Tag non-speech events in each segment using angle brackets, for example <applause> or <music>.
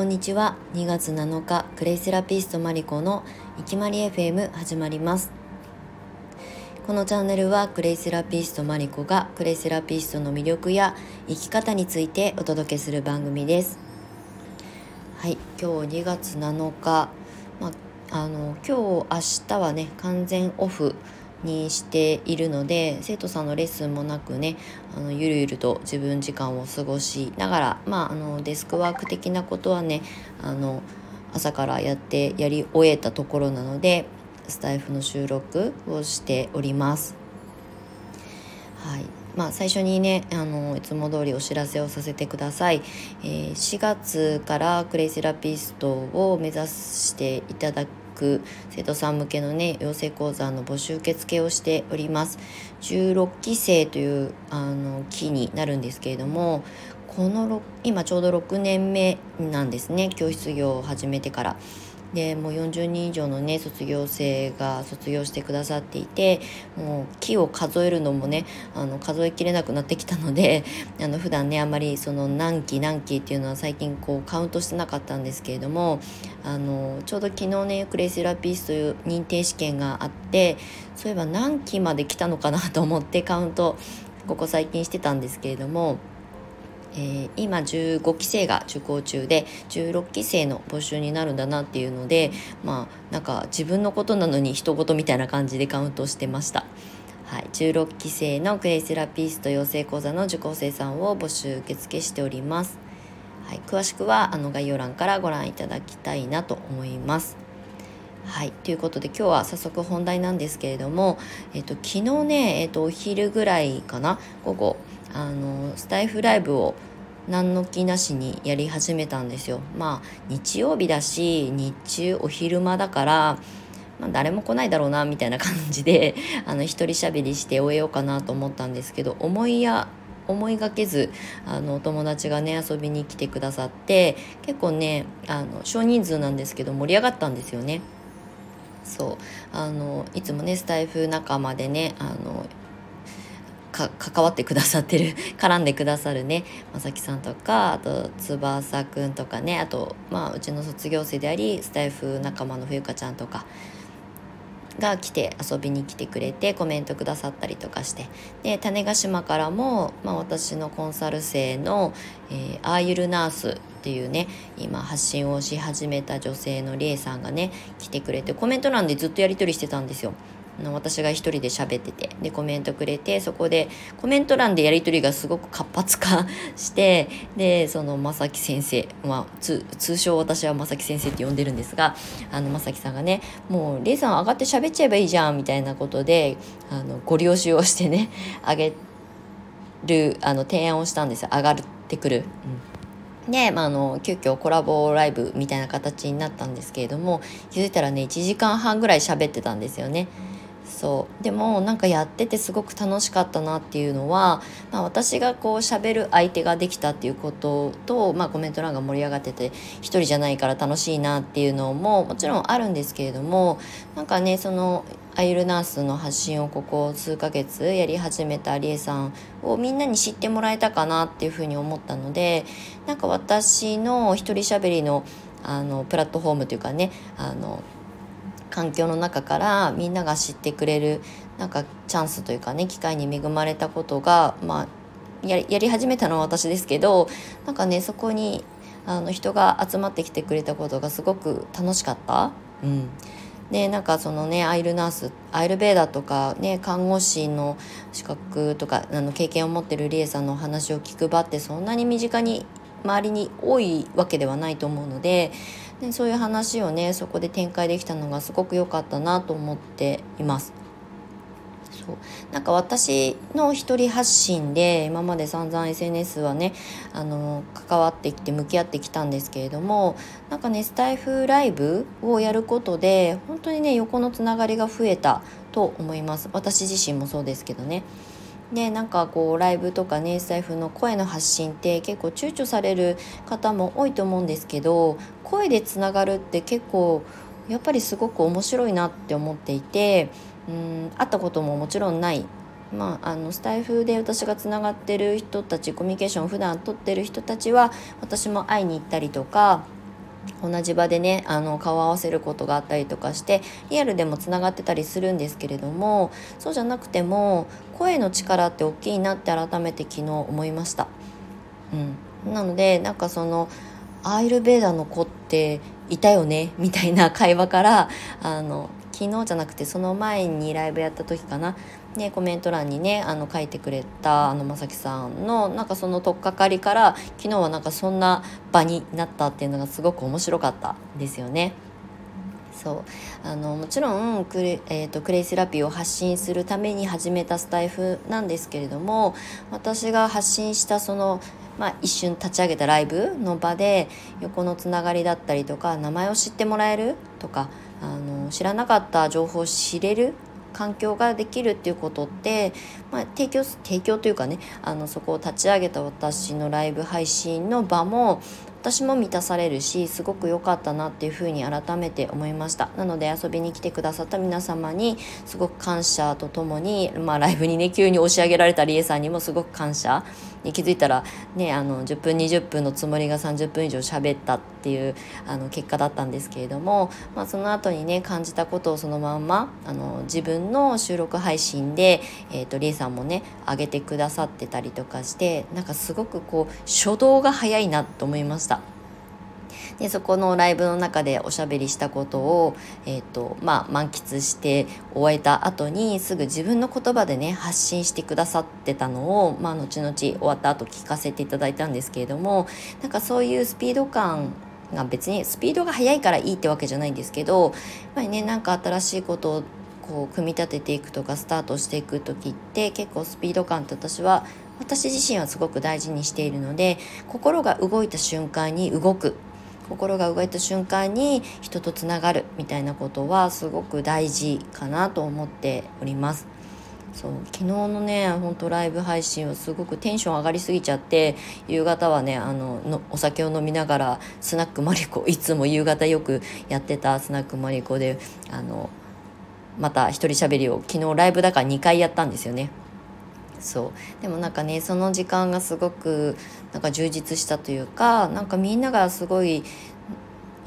こんにちは。2月7日クレイセラピストマリコのいきまり FM 始まります。このチャンネルはクレイセラピストマリコがクレイセラピストの魅力や生き方についてお届けする番組です。はい今日2月7日。まああの今日明日はね完全オフにしているので生徒さんのレッスンもなくねあのゆるゆると自分時間を過ごしながら、まあ、あのデスクワーク的なことはねあの朝からやってやり終えたところなのでスタイフの収録をしております。はいまあ、最初にねあのいつも通りお知らせをさせてください、えー、4月からクレイセラピストを目指していただ生徒さん向けのね養成講座の募集受付をしております16期生というあの期になるんですけれどもこの今ちょうど6年目なんですね教室業を始めてから。でもう40人以上のね卒業生が卒業してくださっていてもう木を数えるのもねあの数えきれなくなってきたので <laughs> あの普段ねあんまりその何期何期っていうのは最近こうカウントしてなかったんですけれどもあのちょうど昨日ねクレイセラピスト認定試験があってそういえば何期まで来たのかなと思ってカウントここ最近してたんですけれども。えー、今15期生が受講中で16期生の募集になるんだなっていうのでまあなんか自分のことなのに人事みたいな感じでカウントしてました。はい、16期生のクレイセラピスト養成講座の受講生さんを募集受付しております。はい、詳しくはあの概要欄からご覧いただきたいなと思います。はい、ということで今日は早速本題なんですけれども、えっと、昨日ね、えっと、お昼ぐらいかな？午後あのスタイフライブを何の気なしにやり始めたんですよまあ日曜日だし日中お昼間だからまあ、誰も来ないだろうなみたいな感じで <laughs> あの一人喋りして終えようかなと思ったんですけど思いや思いがけずあのお友達がね遊びに来てくださって結構ねあの少人数なんですけど盛り上がったんですよね。そうあのいつもねスタイフ仲間でねあの関わってくださってる <laughs> 絡んでくださるねまさきさんとかあと翼くんとかねあとまあうちの卒業生でありスタイフ仲間の冬香ちゃんとかが来て遊びに来てくれてコメントくださったりとかしてで種子島からも、まあ、私のコンサル生の、えー、アーユルナースっていうね今発信をし始めた女性のりえさんがね来てくれてコメント欄でずっとやり取りしてたんですよ。あの私が一人で喋っててでコメントくれてそこでコメント欄でやり取りがすごく活発化してでその正木先生、まあ、通称私は正木先生って呼んでるんですがあの正木さんがねもう「レイさん上がって喋っちゃえばいいじゃん」みたいなことであのご了承をしてね上げるあの提案をしたんです上がってくる。うんで、まあ、あの急遽コラボライブみたいな形になったんですけれども気づいたらね1時間半ぐらい喋ってたんですよね。そう。でもなんかやっててすごく楽しかったなっていうのは、まあ、私がこう喋る相手ができたっていうことと、まあ、コメント欄が盛り上がってて一人じゃないから楽しいなっていうのももちろんあるんですけれどもなんかねそのアイルナースの発信をここ数ヶ月やり始めたりえさんをみんなに知ってもらえたかなっていうふうに思ったのでなんか私の一人喋りのあのプラットフォームというかねあの環境の中からみんなが知ってくれるなんかチャンスというかね機会に恵まれたことが、まあ、やり始めたのは私ですけどなんかねそこにあの人が集まってきてくれたことがすごく楽しかった。うんでなんかそのねアイルナースアイルベーダとかね看護師の資格とかあの経験を持ってるリエさんのお話を聞く場ってそんなに身近に周りに多いわけではないと思うのででそういう話をねそこで展開できたのがすごく良かったなと思っています。そうなんか私の一人発信で今まで散々 SNS はねあの関わってきて向き合ってきたんですけれどもなんかねスタイフライブをやることで本当にね横のつながりが増えたと思います私自身もそうですけどね。でなんかこうライブとかねスタイフの声の発信って結構躊躇される方も多いと思うんですけど声でつながるって結構やっぱりすごく面白いなって思っていてうん会ったことももちろんない。まあ、あのスタイフで私がつながってる人たちコミュニケーションを普段取ってる人たちは私も会いに行ったりとか同じ場でねあの顔を合わせることがあったりとかしてリアルでもつながってたりするんですけれどもそうじゃなくても声の力って大きいなって改めて昨日思いました。うん、なのでなんかそのアイルベーダの子っていたよねみたいな会話からあの昨日じゃなくてその前にライブやった時かな、ね、コメント欄にねあの書いてくれたあのまさきさんのなんかその取っかかりから昨日はなんかそんな場になったっていうのがすごく面白かったですよね。そうあのもちろんクレ,、えーと、クレイセラピーを発信するために始めたスタイフなんですけれども私が発信したそのまあ、一瞬立ち上げたライブの場で横のつながりだったりとか名前を知ってもらえるとかあの知らなかった情報を知れる環境ができるっていうことって、まあ、提供提供というかねあのそこを立ち上げた私のライブ配信の場も私も満たされるしすごく良かったなっていうふうに改めて思いましたなので遊びに来てくださった皆様にすごく感謝とともに、まあ、ライブにね急に押し上げられたりえさんにもすごく感謝に気づいたらねあの10分20分のつもりが30分以上喋ったっていうあの結果だったんですけれども、まあ、その後にね感じたことをそのまんまあの自分の収録配信で、えーと、りえさんもね上げてくださってたりとかしてなんかすごくこう初動が早いなと思いました。でそこのライブの中でおしゃべりしたことを、えーとまあ、満喫して終えた後にすぐ自分の言葉でね発信してくださってたのを、まあ、後々終わった後聞かせていただいたんですけれどもなんかそういうスピード感が別にスピードが速いからいいってわけじゃないんですけどやっぱりねなんか新しいことをこう組み立てていくとかスタートしていく時って結構スピード感って私は私自身はすごく大事にしているので心が動いた瞬間に動く心が動いた瞬間に人とつながるみたいなことはすごく大事かなと思っております。そう昨日のねほんとライブ配信はすごくテンション上がりすぎちゃって夕方はねあののお酒を飲みながらスナックマリコいつも夕方よくやってたスナックマリコであのまた一人喋りを昨日ライブだから2回やったんですよね。そうでもなんかねその時間がすごくなんか充実したというかなんかみんながすごい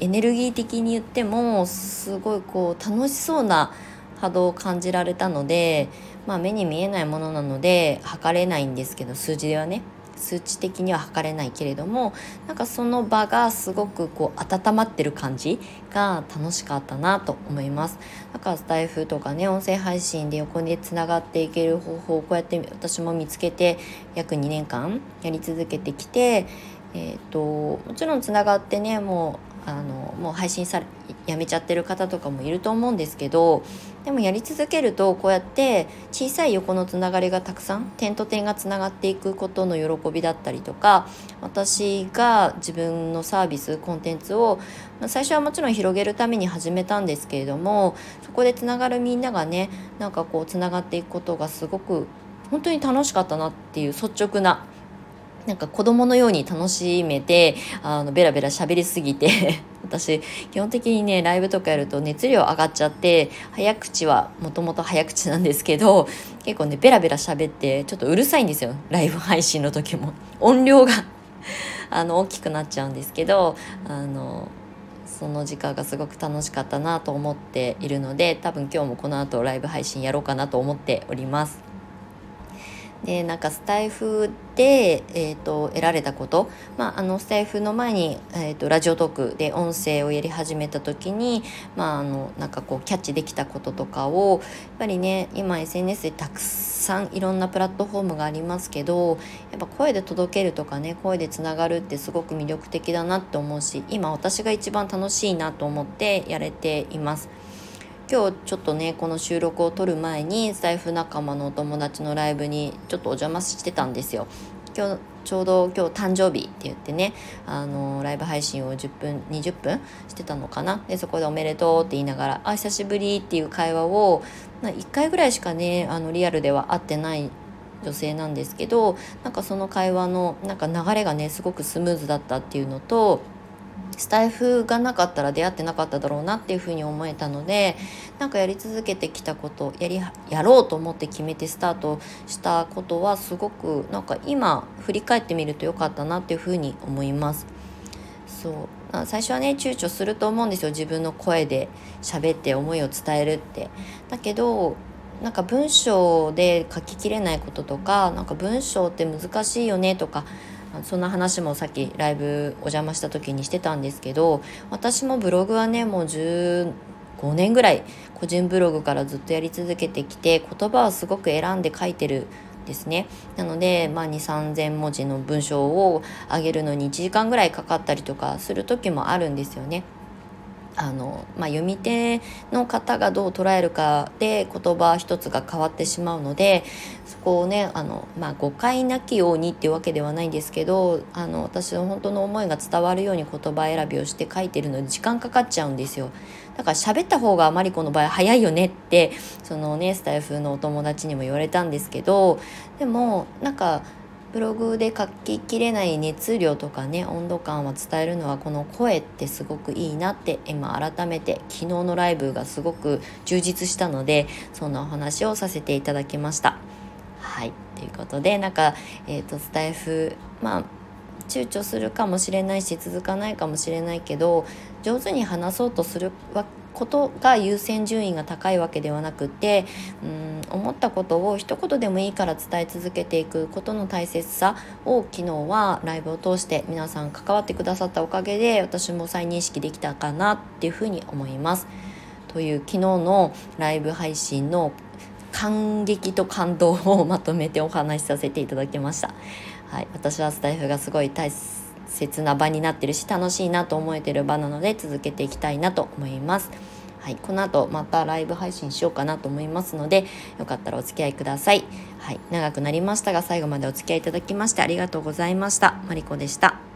エネルギー的に言ってもすごいこう楽しそうな波動を感じられたので、まあ、目に見えないものなので測れないんですけど数字ではね。数値的には測れないけれどもなんかその場がすごくこう温まってる感じが楽しかったなと思います。だからスタイフとかね音声配信で横につながっていける方法をこうやって私も見つけて約2年間やり続けてきてえーと、もちろんつながってねもうあのもう配信されやめちゃってる方とかもいると思うんですけどでもやり続けるとこうやって小さい横のつながりがたくさん点と点がつながっていくことの喜びだったりとか私が自分のサービスコンテンツを最初はもちろん広げるために始めたんですけれどもそこでつながるみんながねなんかこうつながっていくことがすごく本当に楽しかったなっていう率直ななんか子供のように楽しめてあのベラベラ喋りすぎて <laughs> 私基本的にねライブとかやると熱量上がっちゃって早口はもともと早口なんですけど結構ねベラベラ喋ってちょっとうるさいんですよライブ配信の時も音量が <laughs> あの大きくなっちゃうんですけどあのその時間がすごく楽しかったなと思っているので多分今日もこの後ライブ配信やろうかなと思っております。でなんかスタイフで、えーと、得られたこと、まあ、あのスタイフの前に、えーと、ラジオトークで音声をやり始めた時に、まあ、あのなんかこうキャッチできたこととかをやっぱりね今 SNS でたくさんいろんなプラットフォームがありますけどやっぱ声で届けるとかね声でつながるってすごく魅力的だなって思うし今私が一番楽しいなと思ってやれています。今日ちょっとねこの収録を撮る前にスタイフ仲間のお友達のライブにちょっとお邪魔してたんですよ。今日ちょうど今日誕生日って言ってねあのライブ配信を10分20分してたのかな？でそこで「おめでとう」って言いながら「あ久しぶり」っていう会話をま1回ぐらいしかねあのリアルでは会ってない女性なんですけどなんかその会話のなんか流れがねすごくスムーズだったっていうのとスタイフがなかったら出会ってなかっただろうなっていうふうに思えたのでなんかやり続けてきたことやりやろうと思って決めてスタートしたことはすごくなんか今振り返ってみると良かったなっていうふうに思います。そう。最初はね躊躇すると思うんですよ。自分の声で喋って思いを伝えるって。だけどなんか文章で書ききれないこととかなんか文章って難しいよねとかそんな話もさっきライブお邪魔した時にしてたんですけど私もブログはねもう15年ぐらい個人ブログからずっとやり続けてきて言葉はすごく選んで書いてるですねなので、まあ、2 3 0 0 0文字の文章を上げるのに1時間ぐらいかかったりとかする時もあるんですよね。あのまあ、読み手の方がどう捉えるかで言葉一つが変わってしまうのでそこをねあの、まあ、誤解なきようにっていうわけではないんですけどあの私の本当の思いが伝わるように言葉選びをして書いてるので時間かかっちゃうんですよ。だから喋った方がマリコの場合早いよねってそのねスタイフのお友達にも言われたんですけどでもなんかブログで書ききれない熱量とかね温度感を伝えるのはこの声ってすごくいいなって今改めて昨日のライブがすごく充実したのでそんなお話をさせていただきました。はいということでなんか、えーと、スタイフまあ躊躇するかもしれないし続かないかもしれないけど上手に話そうとすることが優先順位が高いわけではなくてうん思ったことを一言でもいいから伝え続けていくことの大切さを昨日はライブを通して皆さん関わってくださったおかげで私も再認識できたかなっていうふうに思います。という昨日のライブ配信の感激と感動をまとめてお話しさせていただきました。はい、私はスタイフがすごい大切な場になってるし楽しいなと思えてる場なので続けていきたいなと思います。はい、この後またライブ配信しようかなと思いますのでよかったらお付き合いください。はい、長くなりましたが最後までお付き合いいただきましてありがとうございました。マリコでした。